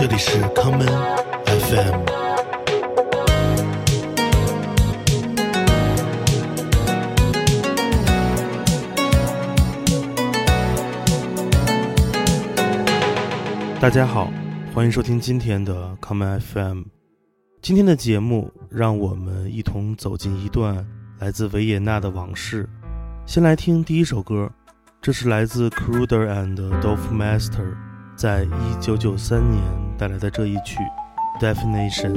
这里是康门 FM。大家好，欢迎收听今天的康门 FM。今天的节目，让我们一同走进一段来自维也纳的往事。先来听第一首歌，这是来自 Kruder and Dorfmeister 在一九九三年带来的这一曲《Definition》。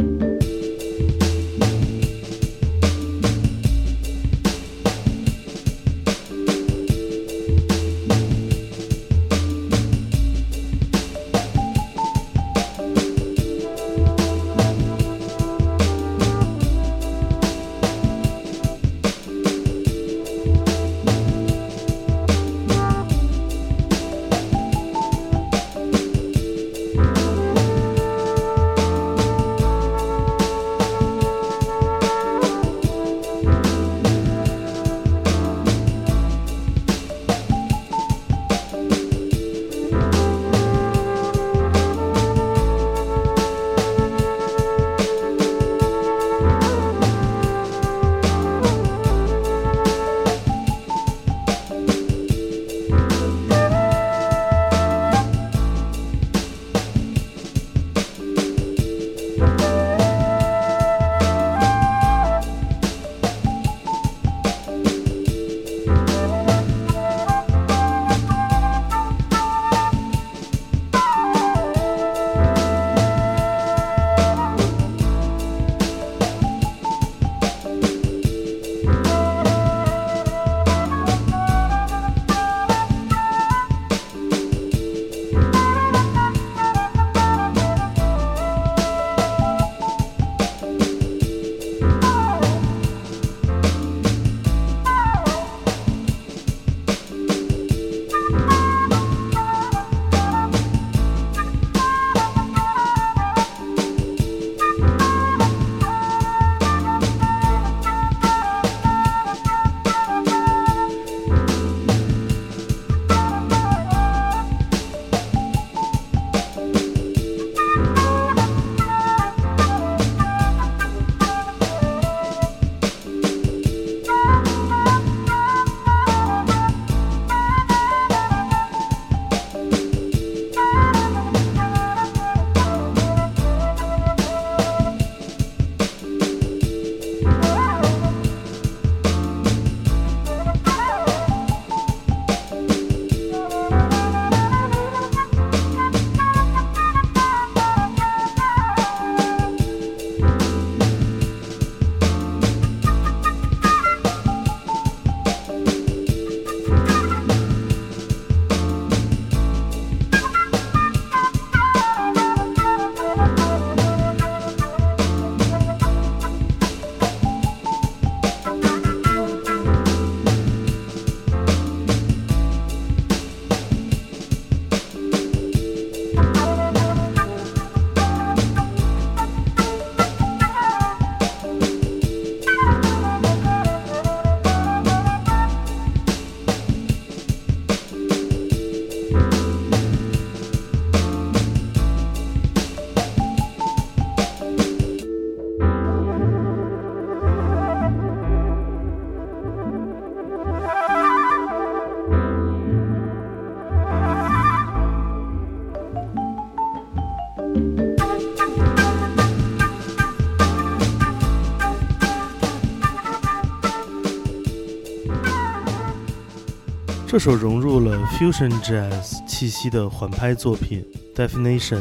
这首融入了 fusion jazz 气息的缓拍作品《Definition》，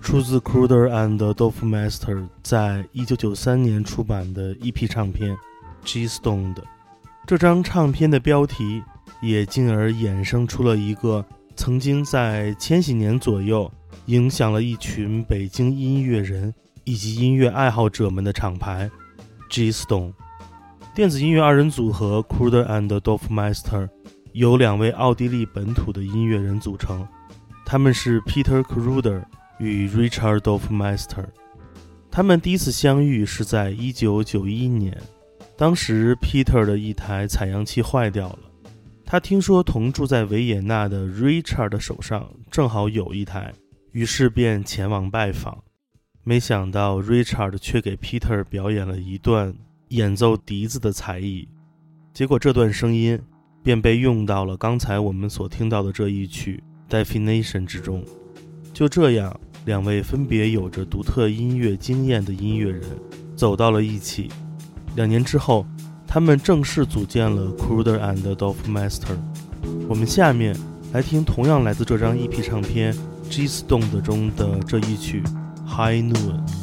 出自 Cruder and d o f m a s t e r 在一九九三年出版的 EP 唱片《G Stone》的。这张唱片的标题也进而衍生出了一个曾经在千禧年左右影响了一群北京音乐人以及音乐爱好者们的厂牌 G Stone。电子音乐二人组合 Cruder and d o f m a s t e r。由两位奥地利本土的音乐人组成，他们是 Peter Kruder 与 Richard Dorfmeister。他们第一次相遇是在1991年，当时 Peter 的一台采样器坏掉了，他听说同住在维也纳的 Richard 的手上正好有一台，于是便前往拜访。没想到 Richard 却给 Peter 表演了一段演奏笛子的才艺，结果这段声音便被用到了刚才我们所听到的这一曲《Definition》之中。就这样，两位分别有着独特音乐经验的音乐人走到了一起。两年之后，他们正式组建了 Cruder and Dorfmeister。我们下面来听同样来自这张 EP 唱片《G Stone》中的这一曲。High Noon。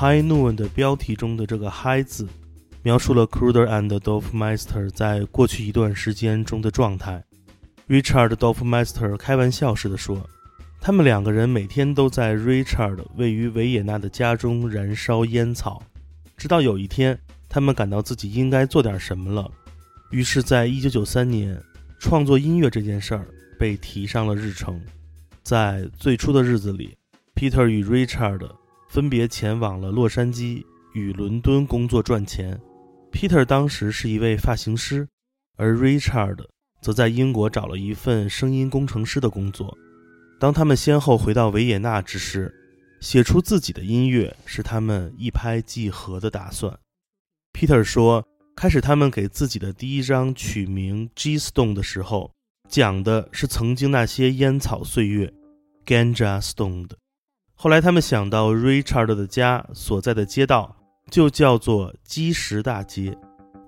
High Noon》的标题中的这个 “High” 字，描述了 Kruder and Dorfmeister 在过去一段时间中的状态。Richard Dorfmeister 开玩笑似的说：“他们两个人每天都在 Richard 位于维也纳的家中燃烧烟草，直到有一天，他们感到自己应该做点什么了。于是，在1993年，创作音乐这件事儿被提上了日程。在最初的日子里，Peter 与 Richard 分别前往了洛杉矶与伦敦工作赚钱。Peter 当时是一位发型师，而 Richard。则在英国找了一份声音工程师的工作。当他们先后回到维也纳之时，写出自己的音乐是他们一拍即合的打算。Peter 说，开始他们给自己的第一张取名《G Stone》的时候，讲的是曾经那些烟草岁月 （Ganja Stone） 的。后来他们想到 Richard 的家所在的街道就叫做基石大街，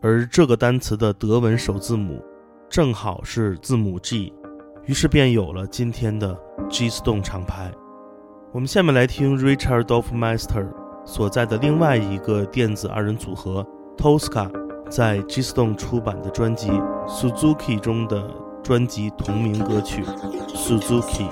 而这个单词的德文首字母。正好是字母 G，于是便有了今天的 G Stone 厂牌。我们下面来听 Richard Dorfmeister 所在的另外一个电子二人组合 Tosca 在 G Stone 出版的专辑 Suzuki 中的专辑同名歌曲 Suzuki。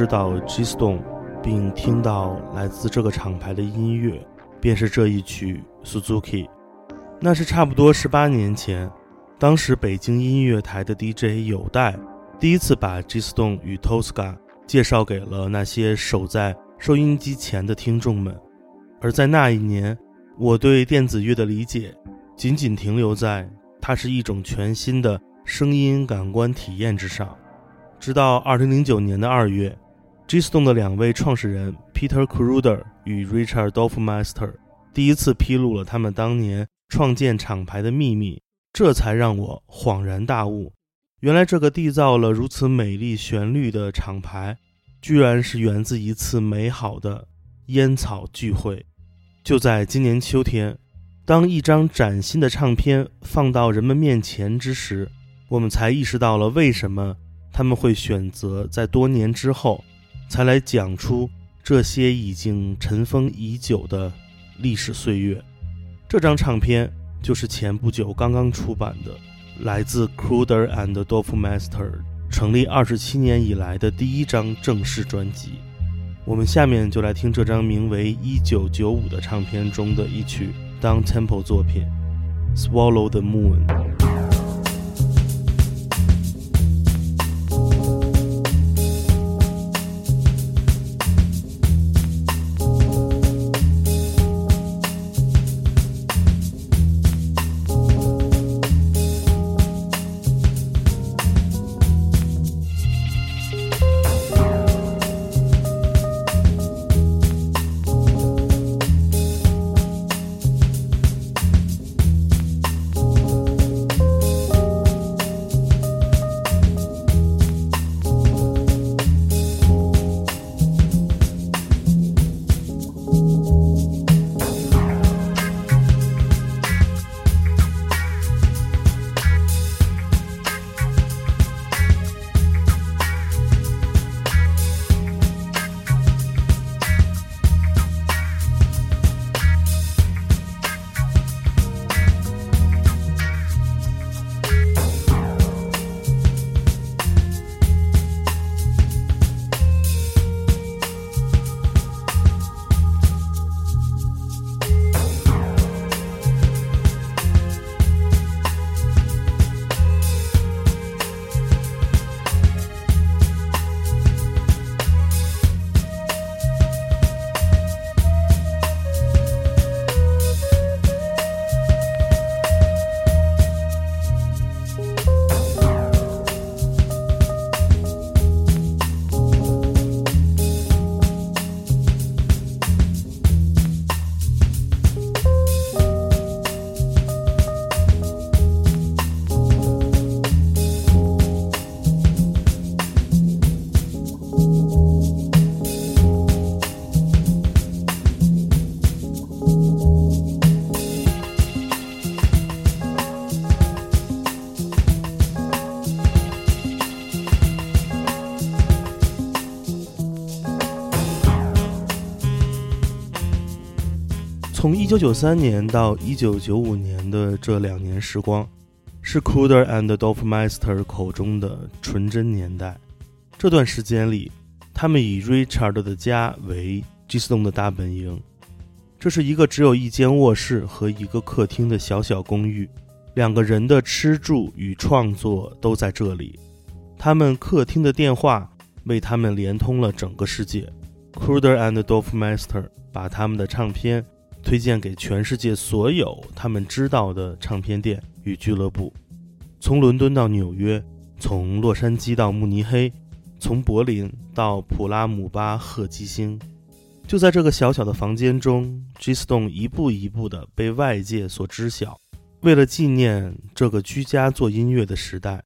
知道 G Stone，并听到来自这个厂牌的音乐，便是这一曲 Suzuki。那是差不多十八年前，当时北京音乐台的 DJ 有代第一次把 G Stone 与 Tosca 介绍给了那些守在收音机前的听众们。而在那一年，我对电子乐的理解仅仅停留在它是一种全新的声音感官体验之上。直到2009年的二月，G Stone 的两位创始人 Peter Kruder 与 Richard Dorfmeister 第一次披露了他们当年创建厂牌的秘密，这才让我恍然大悟：原来这个缔造了如此美丽旋律的厂牌，居然是源自一次美好的烟草聚会。就在今年秋天，当一张崭新的唱片放到人们面前之时，我们才意识到了为什么。他们会选择在多年之后，才来讲出这些已经尘封已久的历史岁月。这张唱片就是前不久刚刚出版的，来自 Cruder and Dorfmaster 成立二十七年以来的第一张正式专辑。我们下面就来听这张名为《一九九五》的唱片中的一曲 Down Tempo 作品《Swallow the Moon》。九九三年到一九九五年的这两年时光，是 Kruder and Dorfmeister 口中的纯真年代。这段时间里，他们以 Richard 的家为 g s t o n 的大本营。这是一个只有一间卧室和一个客厅的小小公寓，两个人的吃住与创作都在这里。他们客厅的电话为他们连通了整个世界。Kruder and Dorfmeister 把他们的唱片。推荐给全世界所有他们知道的唱片店与俱乐部，从伦敦到纽约，从洛杉矶到慕尼黑，从柏林到普拉姆巴赫基星。就在这个小小的房间中，G Stone 一步一步地被外界所知晓。为了纪念这个居家做音乐的时代，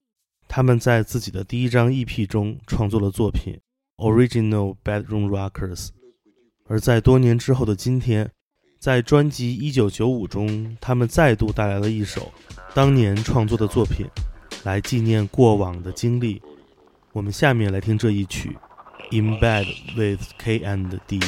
他们在自己的第一张 EP 中创作了作品《Original Bedroom Rockers》，而在多年之后的今天。在专辑《一九九五》中，他们再度带来了一首当年创作的作品，来纪念过往的经历。我们下面来听这一曲《In Bed with K and D》。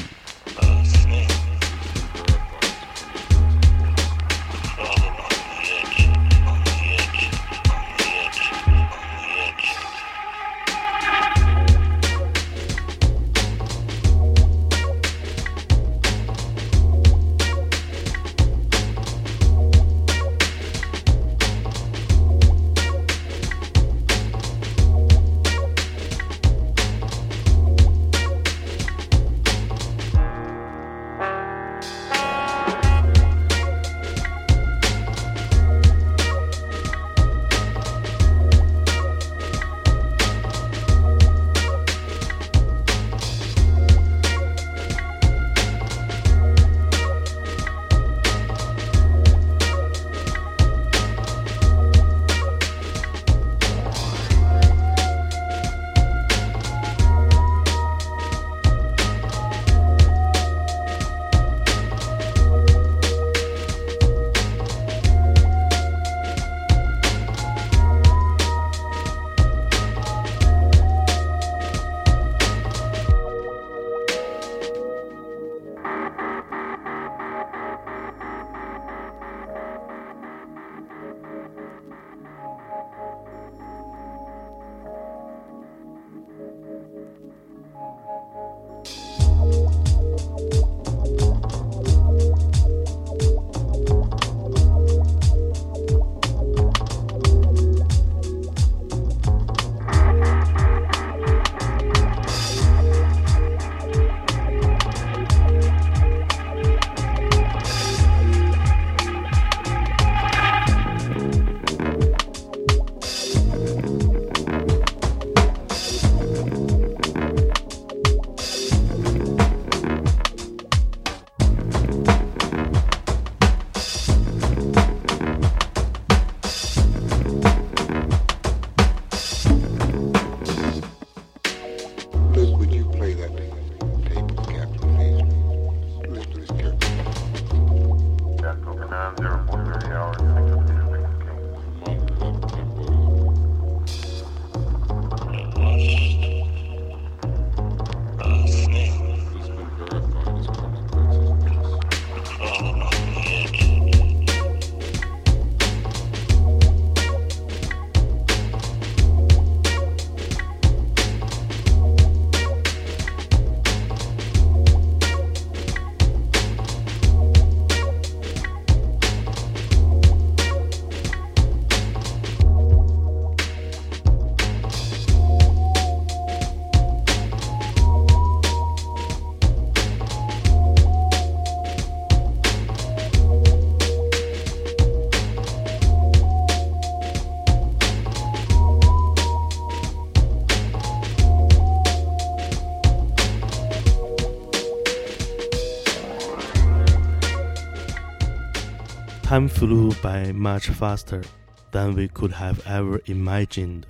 Time flew by much faster than we could have ever imagined。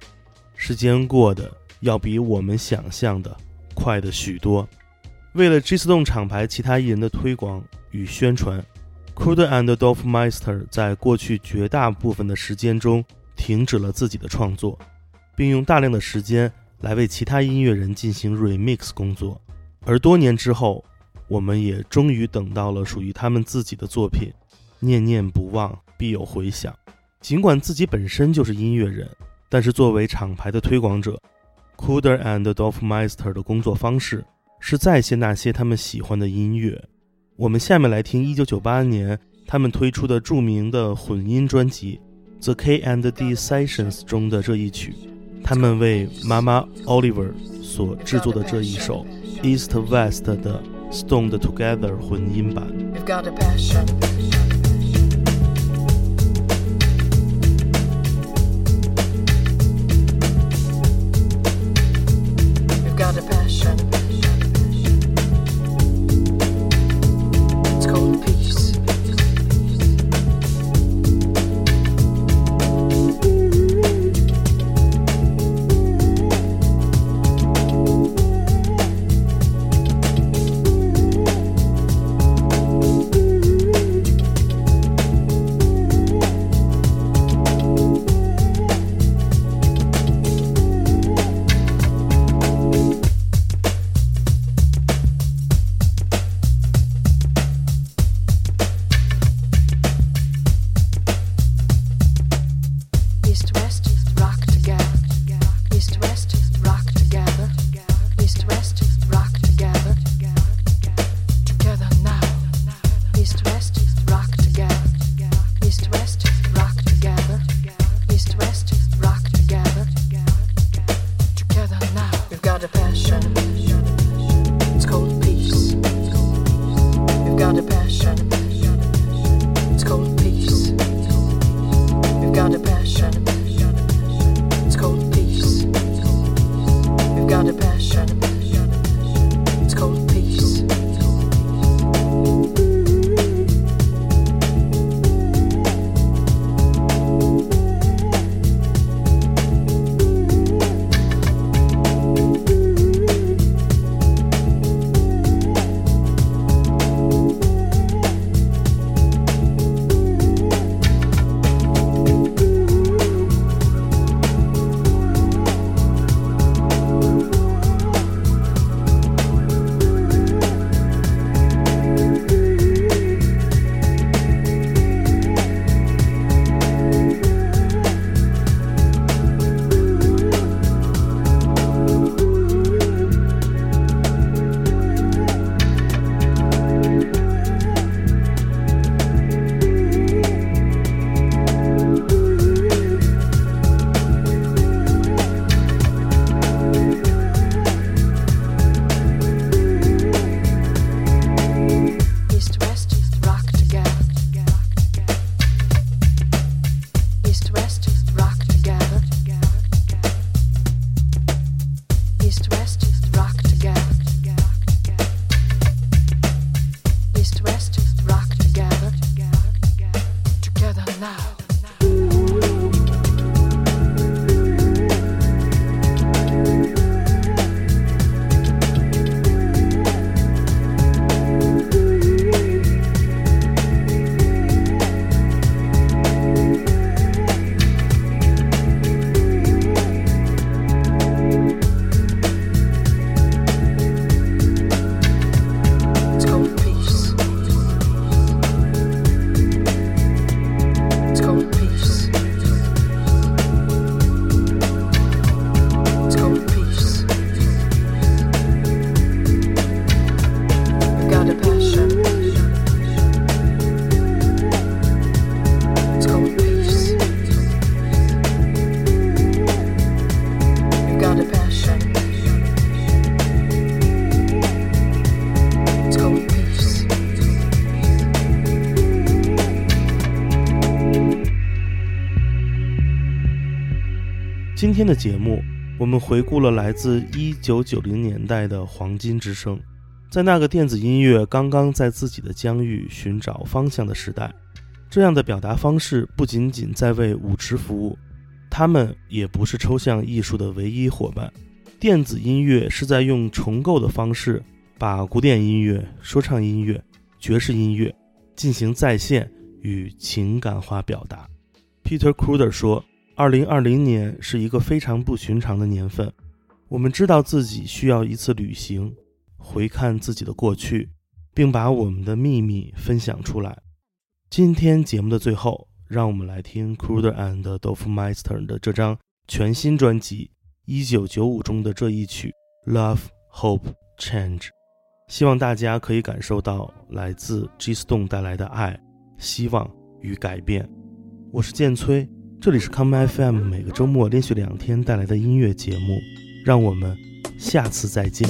时间过得要比我们想象的快的许多。为了 G 四动厂牌其他艺人的推广与宣传 c r u d e and Dolfmeister 在过去绝大部分的时间中停止了自己的创作，并用大量的时间来为其他音乐人进行 remix 工作。而多年之后，我们也终于等到了属于他们自己的作品。念念不忘，必有回响。尽管自己本身就是音乐人，但是作为厂牌的推广者 c u d e r and Dolfmeister 的工作方式。是再现那些他们喜欢的音乐。我们下面来听1998年他们推出的著名的混音专辑《The K and D Sessions》中的这一曲，他们为妈妈 Oliver 所制作的这一首 East West 的 Stoned Together 混音版。今天的节目，我们回顾了来自1990年代的黄金之声。在那个电子音乐刚刚在自己的疆域寻找方向的时代，这样的表达方式不仅仅在为舞池服务，他们也不是抽象艺术的唯一伙伴。电子音乐是在用重构的方式，把古典音乐、说唱音乐、爵士音乐进行再现与情感化表达。Peter Kruder 说：“二零二零年是一个非常不寻常的年份，我们知道自己需要一次旅行，回看自己的过去，并把我们的秘密分享出来。”今天节目的最后，让我们来听 Cruder and d o f m e i s t e r 的这张全新专辑《一九九五》中的这一曲《Love, Hope, Change》。希望大家可以感受到来自 G Stone 带来的爱、希望与改变。我是剑崔，这里是康麦 FM，每个周末连续两天带来的音乐节目。让我们下次再见。